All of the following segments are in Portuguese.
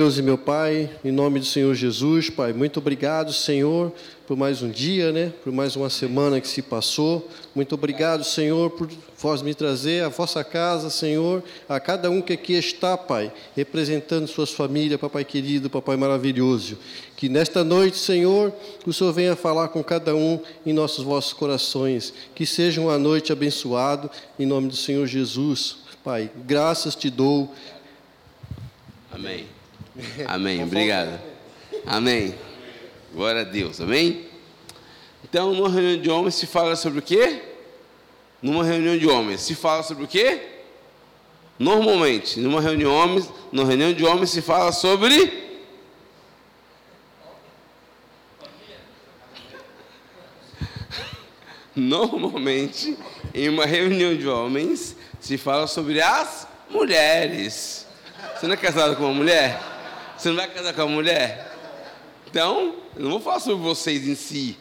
Deus e meu Pai, em nome do Senhor Jesus, Pai, muito obrigado, Senhor, por mais um dia, né? Por mais uma semana que se passou. Muito obrigado, Senhor, por vós me trazer à vossa casa, Senhor, a cada um que aqui está, Pai, representando suas famílias, Papai querido, Papai maravilhoso. Que nesta noite, Senhor, o Senhor venha falar com cada um em nossos vossos corações. Que seja uma noite abençoada, em nome do Senhor Jesus. Pai, graças te dou. Amém. Amém. Obrigado. Amém. Glória a Deus. Amém? Então, numa reunião de homens se fala sobre o quê? Numa reunião de homens se fala sobre o quê? Normalmente, numa reunião de homens, numa reunião de homens se fala sobre Normalmente, em uma reunião de homens, se fala sobre as mulheres. Você não é casado com uma mulher? Você não vai casar com a mulher? Então, eu não vou falar sobre vocês em si,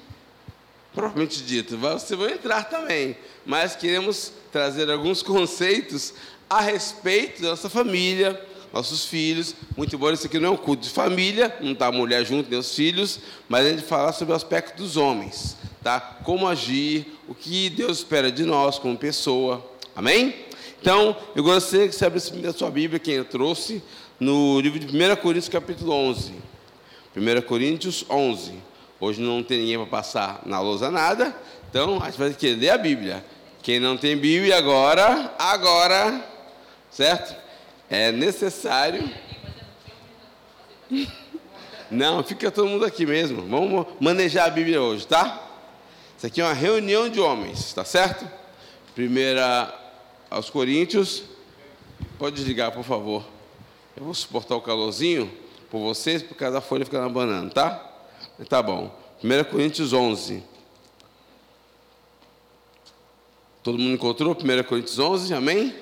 propriamente dito. Vocês vão entrar também. Mas queremos trazer alguns conceitos a respeito da nossa família, nossos filhos. Muito embora isso aqui não é um culto de família, não está a mulher junto, nem os filhos, mas a gente falar sobre o aspecto dos homens, tá? Como agir, o que Deus espera de nós como pessoa. Amém? Então, eu gostaria que você abrisse a sua Bíblia, quem eu trouxe, no livro de 1 Coríntios, capítulo 11. 1 Coríntios 11. Hoje não tem ninguém para passar na lousa nada, então a gente vai que ler a Bíblia. Quem não tem Bíblia agora, agora, certo? É necessário. Não, fica todo mundo aqui mesmo. Vamos manejar a Bíblia hoje, tá? Isso aqui é uma reunião de homens, tá certo? Primeira aos Coríntios. Pode desligar, por favor. Eu vou suportar o calorzinho por vocês, por causa da folha ficar na banana, tá? Tá bom. 1 Coríntios 11. Todo mundo encontrou 1 Coríntios 11, amém?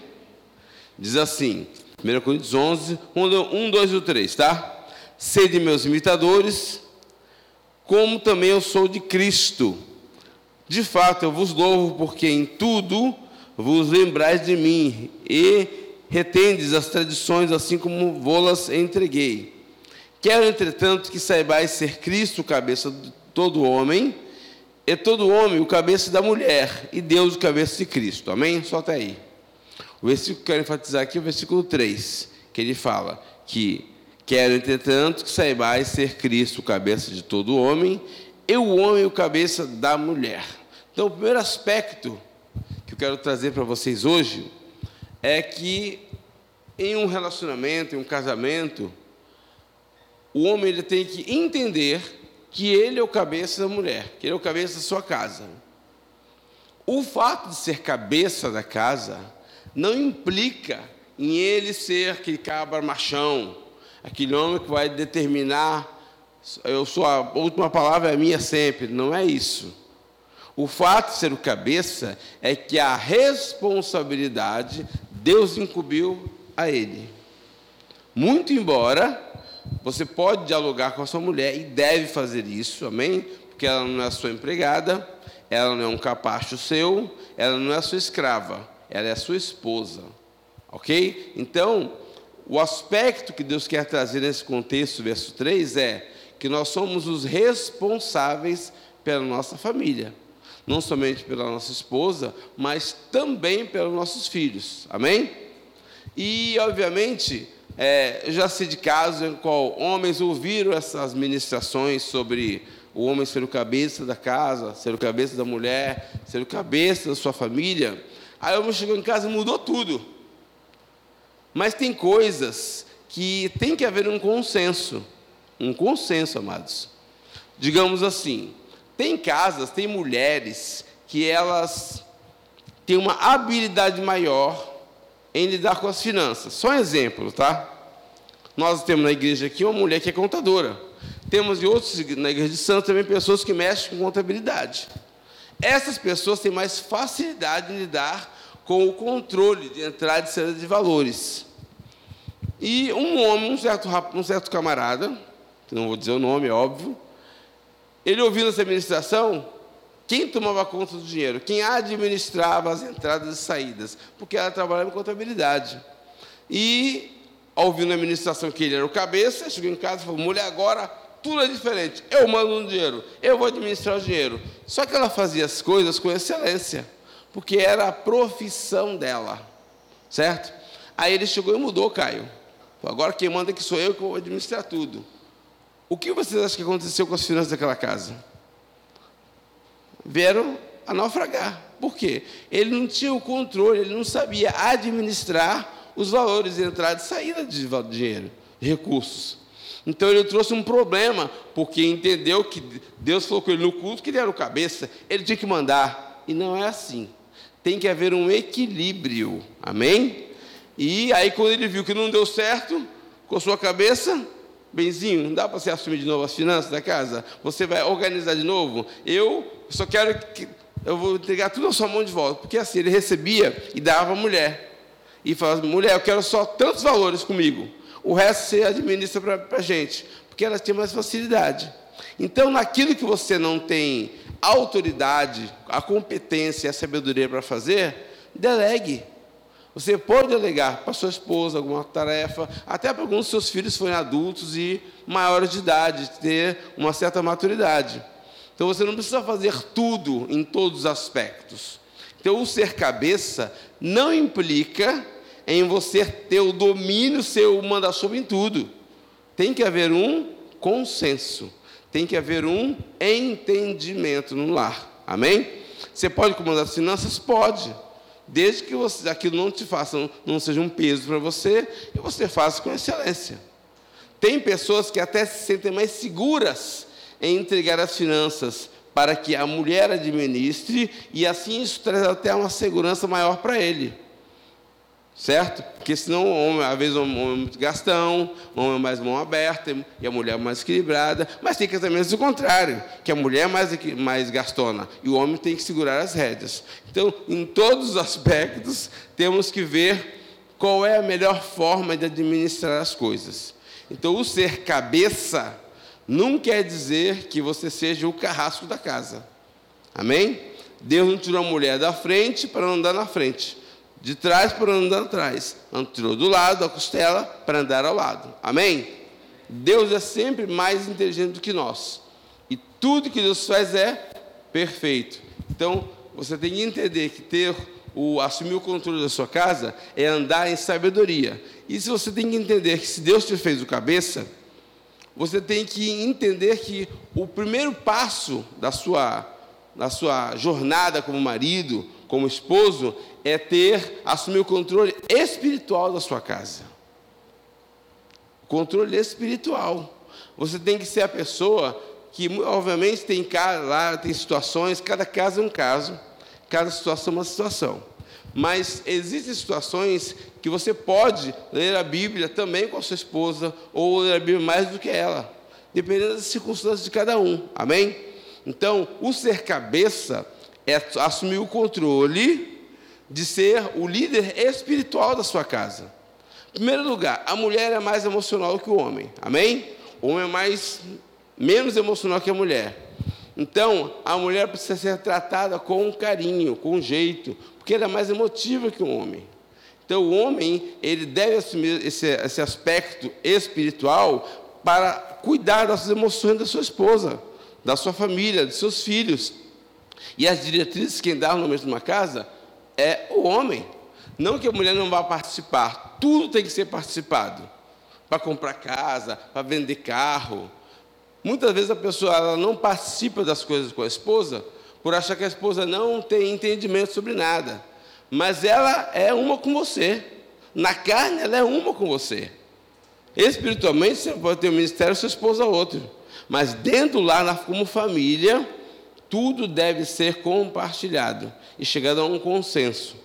Diz assim, 1 Coríntios 11, 1, 2 e 3, tá? Sede meus imitadores, como também eu sou de Cristo. De fato, eu vos louvo, porque em tudo vos lembrais de mim, e retendes as tradições, assim como vô-las entreguei. Quero, entretanto, que saibais ser Cristo cabeça de todo homem, e todo homem o cabeça da mulher, e Deus o cabeça de Cristo. Amém? Só até aí. O versículo que eu quero enfatizar aqui é o versículo 3, que ele fala que quero, entretanto, que saibais ser Cristo cabeça de todo homem, e o homem o cabeça da mulher. Então, o primeiro aspecto que eu quero trazer para vocês hoje é que em um relacionamento, em um casamento, o homem ele tem que entender que ele é o cabeça da mulher, que ele é o cabeça da sua casa. O fato de ser cabeça da casa não implica em ele ser aquele cabra machão, aquele homem que vai determinar, eu sou a última palavra é minha sempre, não é isso. O fato de ser o cabeça é que a responsabilidade Deus incumbiu a ele. Muito embora você pode dialogar com a sua mulher e deve fazer isso, amém? Porque ela não é a sua empregada, ela não é um capacho seu, ela não é a sua escrava, ela é a sua esposa. Ok? Então, o aspecto que Deus quer trazer nesse contexto, verso 3, é que nós somos os responsáveis pela nossa família não somente pela nossa esposa, mas também pelos nossos filhos. Amém? E, obviamente, é, já sei de casos em qual homens ouviram essas ministrações sobre o homem ser o cabeça da casa, ser o cabeça da mulher, ser o cabeça da sua família. Aí o homem chegou em casa e mudou tudo. Mas tem coisas que tem que haver um consenso. Um consenso, amados. Digamos assim, tem casas, tem mulheres que elas têm uma habilidade maior em lidar com as finanças. Só um exemplo, tá? Nós temos na igreja aqui uma mulher que é contadora. Temos em outros, na igreja de Santos também pessoas que mexem com contabilidade. Essas pessoas têm mais facilidade em lidar com o controle de entrada e saída de valores. E um homem, um certo, um certo camarada, não vou dizer o nome, é óbvio, ele ouvindo essa administração, quem tomava conta do dinheiro? Quem administrava as entradas e saídas? Porque ela trabalhava em contabilidade. E ouvindo a ministração que ele era o cabeça, chegou em casa e falou: mulher, agora tudo é diferente. Eu mando um dinheiro, eu vou administrar o dinheiro. Só que ela fazia as coisas com excelência, porque era a profissão dela, certo? Aí ele chegou e mudou, Caio. Agora quem manda aqui sou eu que vou administrar tudo. O que vocês acham que aconteceu com as finanças daquela casa? Vieram a naufragar. Por quê? Ele não tinha o controle, ele não sabia administrar os valores de entrada e saída de dinheiro, de recursos. Então ele trouxe um problema, porque entendeu que Deus falou com ele no culto que ele era o cabeça, ele tinha que mandar. E não é assim. Tem que haver um equilíbrio. Amém? E aí, quando ele viu que não deu certo, com sua cabeça, Benzinho, não dá para você assumir de novo as finanças da casa? Você vai organizar de novo? Eu só quero que. Eu vou entregar tudo na sua mão de volta. Porque assim, ele recebia e dava à mulher. E falava, mulher, eu quero só tantos valores comigo. O resto você administra para a gente. Porque ela tinha mais facilidade. Então, naquilo que você não tem autoridade, a competência e a sabedoria para fazer, delegue. Você pode delegar para sua esposa alguma tarefa, até para alguns seus filhos forem adultos e maiores de idade, ter uma certa maturidade. Então você não precisa fazer tudo em todos os aspectos. Então o ser cabeça não implica em você ter o domínio, ser o manda sobre em tudo. Tem que haver um consenso, tem que haver um entendimento no lar. Amém? Você pode comandar as finanças? Pode desde que você, aquilo não te faça, não seja um peso para você, e você faça com excelência. Tem pessoas que até se sentem mais seguras em entregar as finanças para que a mulher administre, e assim isso traz até uma segurança maior para ele certo? Porque senão, homem, às vezes, o homem é muito gastão, o homem é mais mão aberta e a mulher é mais equilibrada, mas tem casamentos o contrário, que a mulher é mais, mais gastona e o homem tem que segurar as rédeas. Então, em todos os aspectos, temos que ver qual é a melhor forma de administrar as coisas. Então, o ser cabeça não quer dizer que você seja o carrasco da casa. Amém? Deus não tirou a mulher da frente para andar na frente de trás para andar atrás. Tirou do lado da costela para andar ao lado. Amém? Deus é sempre mais inteligente do que nós. E tudo que Deus faz é perfeito. Então, você tem que entender que ter o assumir o controle da sua casa é andar em sabedoria. E se você tem que entender que se Deus te fez o cabeça, você tem que entender que o primeiro passo da sua da sua jornada como marido, como esposo, é ter, assumir o controle espiritual da sua casa. Controle espiritual. Você tem que ser a pessoa que, obviamente, tem lá, tem situações, cada caso é um caso, cada situação é uma situação. Mas existem situações que você pode ler a Bíblia também com a sua esposa, ou ler a Bíblia mais do que ela, dependendo das circunstâncias de cada um. Amém? Então, o ser cabeça é assumir o controle de ser o líder espiritual da sua casa. Em primeiro lugar, a mulher é mais emocional que o homem. Amém? O homem é mais menos emocional que a mulher. Então, a mulher precisa ser tratada com carinho, com jeito, porque ela é mais emotiva que o homem. Então, o homem ele deve assumir esse, esse aspecto espiritual para cuidar das emoções da sua esposa, da sua família, dos seus filhos. E as diretrizes que dá no meio de uma casa é o homem. Não que a mulher não vá participar, tudo tem que ser participado. Para comprar casa, para vender carro. Muitas vezes a pessoa não participa das coisas com a esposa por achar que a esposa não tem entendimento sobre nada. Mas ela é uma com você. Na carne, ela é uma com você. Espiritualmente, você pode ter um ministério, sua esposa outro. Mas dentro lá, como família, tudo deve ser compartilhado e chegado a um consenso.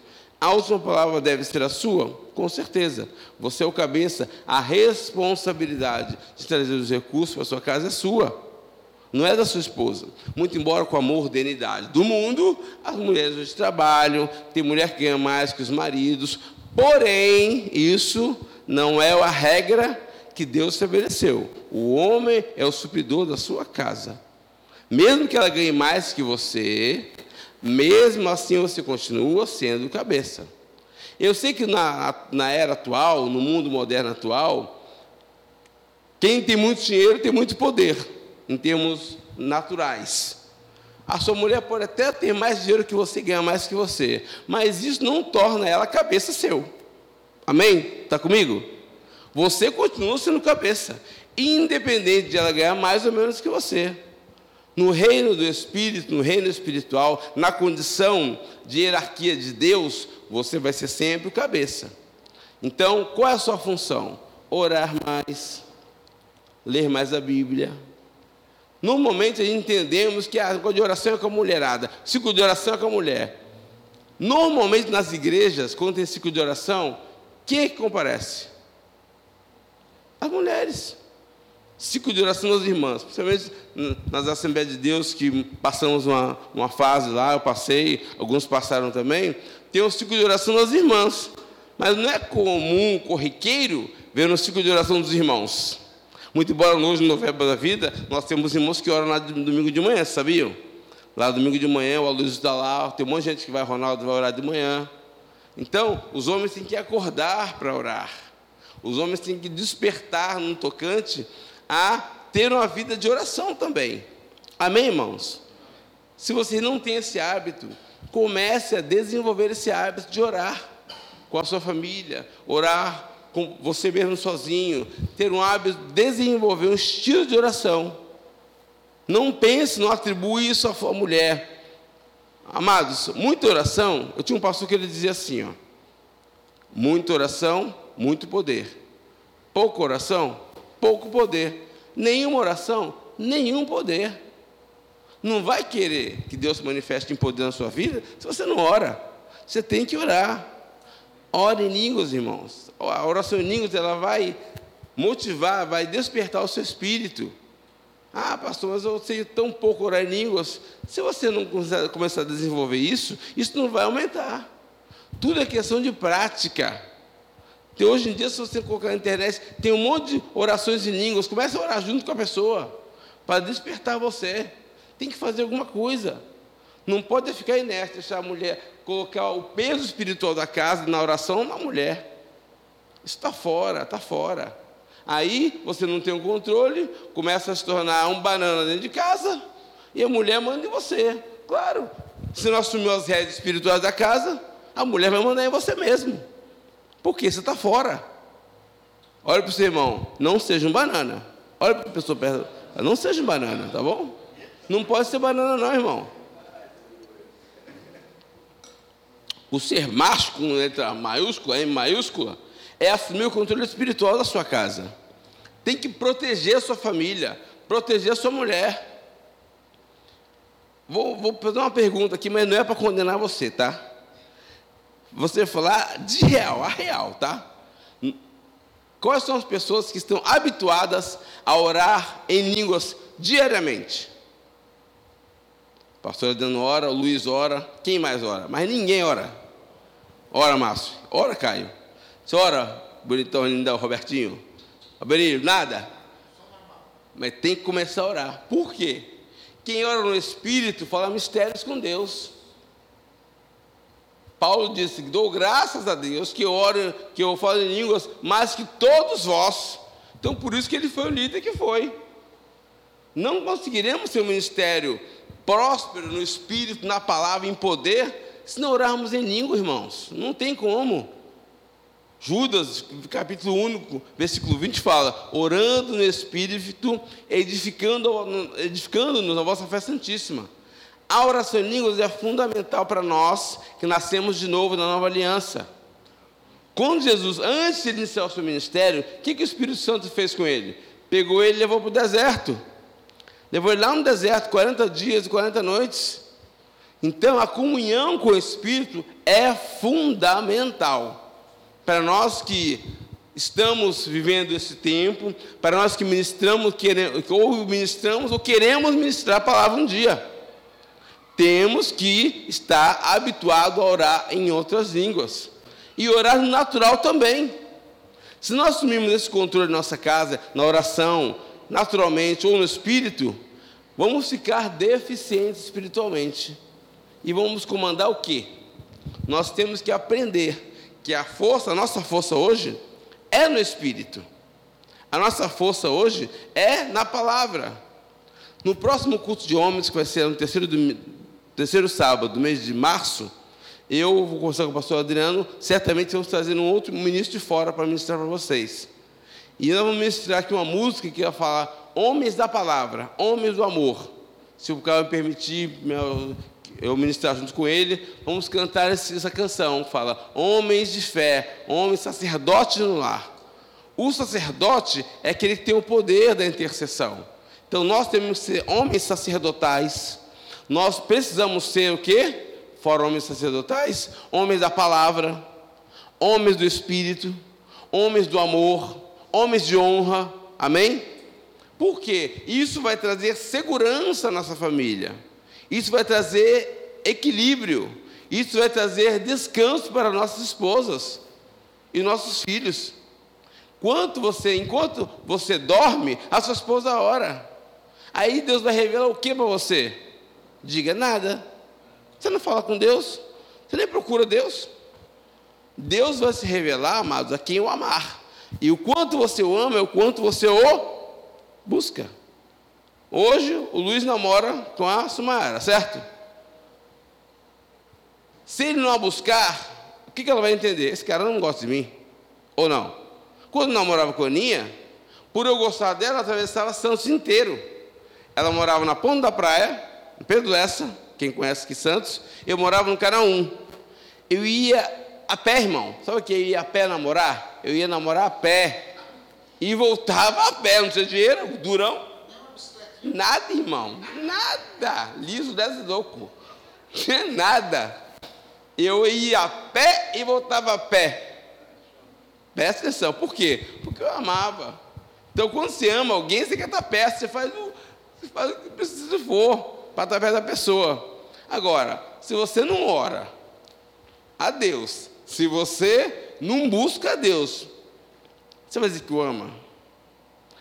A última palavra deve ser a sua? Com certeza. Você é o cabeça, a responsabilidade de trazer os recursos para a sua casa é sua. Não é da sua esposa. Muito embora com a modernidade do mundo, as mulheres hoje trabalham, tem mulher que ganha mais que os maridos. Porém, isso não é a regra que Deus estabeleceu. O homem é o supridor da sua casa. Mesmo que ela ganhe mais que você, mesmo assim você continua sendo cabeça. Eu sei que na, na era atual, no mundo moderno atual, quem tem muito dinheiro tem muito poder, em termos naturais. A sua mulher pode até ter mais dinheiro que você, ganhar mais que você, mas isso não torna ela cabeça seu. Amém? Está comigo? Você continua sendo cabeça, independente de ela ganhar mais ou menos que você. No reino do Espírito, no reino espiritual, na condição de hierarquia de Deus, você vai ser sempre o cabeça. Então, qual é a sua função? Orar mais, ler mais a Bíblia. Normalmente entendemos que a de oração é com a mulherada, ciclo de oração é com a mulher. Normalmente nas igrejas, quando tem ciclo de oração, quem é que comparece? As mulheres. Ciclo de oração das irmãs, principalmente nas Assembleias de Deus, que passamos uma, uma fase lá, eu passei, alguns passaram também, tem um ciclo de oração das irmãs. Mas não é comum, corriqueiro, ver um ciclo de oração dos irmãos. Muito embora hoje, no Novembro da Vida, nós temos irmãos que oram lá domingo de manhã, sabiam? Lá domingo de manhã, o Aloysio está lá, tem um monte de gente que vai, Ronaldo vai orar de manhã. Então, os homens têm que acordar para orar. Os homens têm que despertar no tocante a ter uma vida de oração também. Amém, irmãos? Se você não tem esse hábito, comece a desenvolver esse hábito de orar com a sua família, orar com você mesmo sozinho, ter um hábito, desenvolver um estilo de oração. Não pense, não atribui isso à sua mulher. Amados, muita oração, eu tinha um pastor que ele dizia assim, ó, muita oração, muito poder. Pouca oração, pouco poder. Nenhuma oração, nenhum poder. Não vai querer que Deus se manifeste em poder na sua vida se você não ora. Você tem que orar. Ore em línguas, irmãos. A oração em línguas ela vai motivar, vai despertar o seu espírito. Ah, pastor, mas eu sei tão pouco orar em línguas. Se você não começar a desenvolver isso, isso não vai aumentar. Tudo é questão de prática. Tem hoje em dia, se você colocar na internet, tem um monte de orações em línguas. Comece a orar junto com a pessoa, para despertar você. Tem que fazer alguma coisa. Não pode ficar inerte, deixar a mulher, colocar o peso espiritual da casa na oração na mulher. Isso está fora, está fora. Aí você não tem o controle, começa a se tornar um banana dentro de casa, e a mulher manda em você. Claro, se não assumir as rédeas espirituais da casa, a mulher vai mandar em você mesmo. Porque você está fora. Olha para o seu irmão, não seja um banana. Olha para a pessoa perto, não seja um banana, tá bom? Não pode ser banana não, irmão. O ser macho com letra maiúscula, M maiúscula, é assumir o controle espiritual da sua casa. Tem que proteger a sua família, proteger a sua mulher. Vou, vou fazer uma pergunta aqui, mas não é para condenar você, tá? Você falar de real, a real, tá? Quais são as pessoas que estão habituadas a orar em línguas diariamente? pastor Adriano ora, o Luiz ora, quem mais ora? Mas ninguém ora. Ora, Márcio. Ora, Caio. Você ora, bonitão, lindão, Robertinho. Abelinho, nada? Mas tem que começar a orar. Por quê? Quem ora no Espírito fala mistérios com Deus. Paulo disse: dou graças a Deus que eu oro, que eu falo em línguas, mais que todos vós. Então, por isso que ele foi o líder que foi. Não conseguiremos ser um ministério próspero no espírito, na palavra, em poder, se não orarmos em língua, irmãos. Não tem como. Judas, capítulo único, versículo 20 fala: orando no espírito, edificando, edificando-nos na vossa fé santíssima. A oração em línguas é fundamental para nós que nascemos de novo na nova aliança. Quando Jesus, antes de iniciar o seu ministério, o que, que o Espírito Santo fez com ele? Pegou ele e levou para o deserto. Levou ele lá no deserto, 40 dias e 40 noites. Então, a comunhão com o Espírito é fundamental. Para nós que estamos vivendo esse tempo, para nós que ministramos, queremos, ou ministramos ou queremos ministrar a palavra um dia temos que estar habituado a orar em outras línguas. E orar no natural também. Se nós assumirmos esse controle na nossa casa, na oração, naturalmente ou no espírito, vamos ficar deficientes espiritualmente. E vamos comandar o quê? Nós temos que aprender que a força, a nossa força hoje, é no Espírito. A nossa força hoje é na palavra. No próximo culto de homens, que vai ser no terceiro, terceiro sábado do mês de março, eu vou conversar com o pastor Adriano, certamente vamos trazer um outro ministro de fora para ministrar para vocês. E nós vamos ministrar aqui uma música que vai falar Homens da Palavra, Homens do Amor. Se o cara me permitir eu ministrar junto com ele, vamos cantar essa canção. Fala, homens de fé, homens sacerdotes no lar. O sacerdote é aquele que tem o poder da intercessão. Então nós temos que ser homens sacerdotais. Nós precisamos ser o quê? Fora homens sacerdotais, homens da palavra, homens do espírito, homens do amor, homens de honra. Amém? Por quê? Isso vai trazer segurança à nossa família. Isso vai trazer equilíbrio. Isso vai trazer descanso para nossas esposas e nossos filhos. Quanto você, enquanto você dorme, a sua esposa ora. Aí Deus vai revelar o que para você? Diga nada. Você não fala com Deus? Você nem procura Deus? Deus vai se revelar, amados, a quem o amar. E o quanto você o ama é o quanto você o busca. Hoje o Luiz namora com a Sumaara, certo? Se ele não a buscar, o que, ela vai entender? Esse cara não gosta de mim. Ou não? Quando namorava com a Aninha, por eu gostar dela, atravessava Santos inteiro. Ela morava na ponta da praia, Pedro Lessa, quem conhece aqui Santos, eu morava no Canaã. Eu ia a pé, irmão. Sabe o que eu ia a pé namorar? Eu ia namorar a pé. E voltava a pé, não tinha dinheiro, durão. Nada, irmão. Nada. Liso desse louco. Tinha nada. Eu ia a pé e voltava a pé. Presta atenção. Por quê? Porque eu amava. Então, quando você ama alguém, você quer estar perto. Você faz o, você faz o que precisa for para perto da pessoa. Agora, se você não ora a Deus, se você não busca a Deus, você vai dizer que o ama?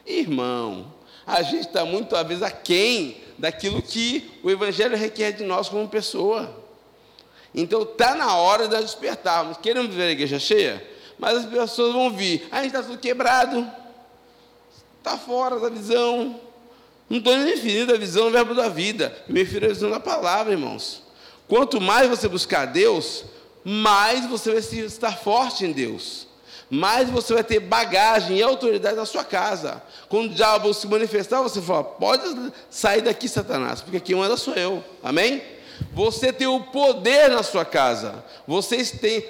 Irmão, a gente está muito, às vezes, aquém daquilo que o Evangelho requer de nós como pessoa. Então, está na hora de nós despertarmos. Queremos ver a igreja cheia? Mas as pessoas vão vir. A gente está tudo quebrado. Está fora da visão. Estou nem definindo a visão do verbo da vida. Me refiro à visão da palavra, irmãos. Quanto mais você buscar Deus, mais você vai estar forte em Deus mais você vai ter bagagem e autoridade na sua casa. Quando o diabo se manifestar, você fala: pode sair daqui, Satanás, porque quem manda sou eu. Amém? Você tem o poder na sua casa. Vocês têm,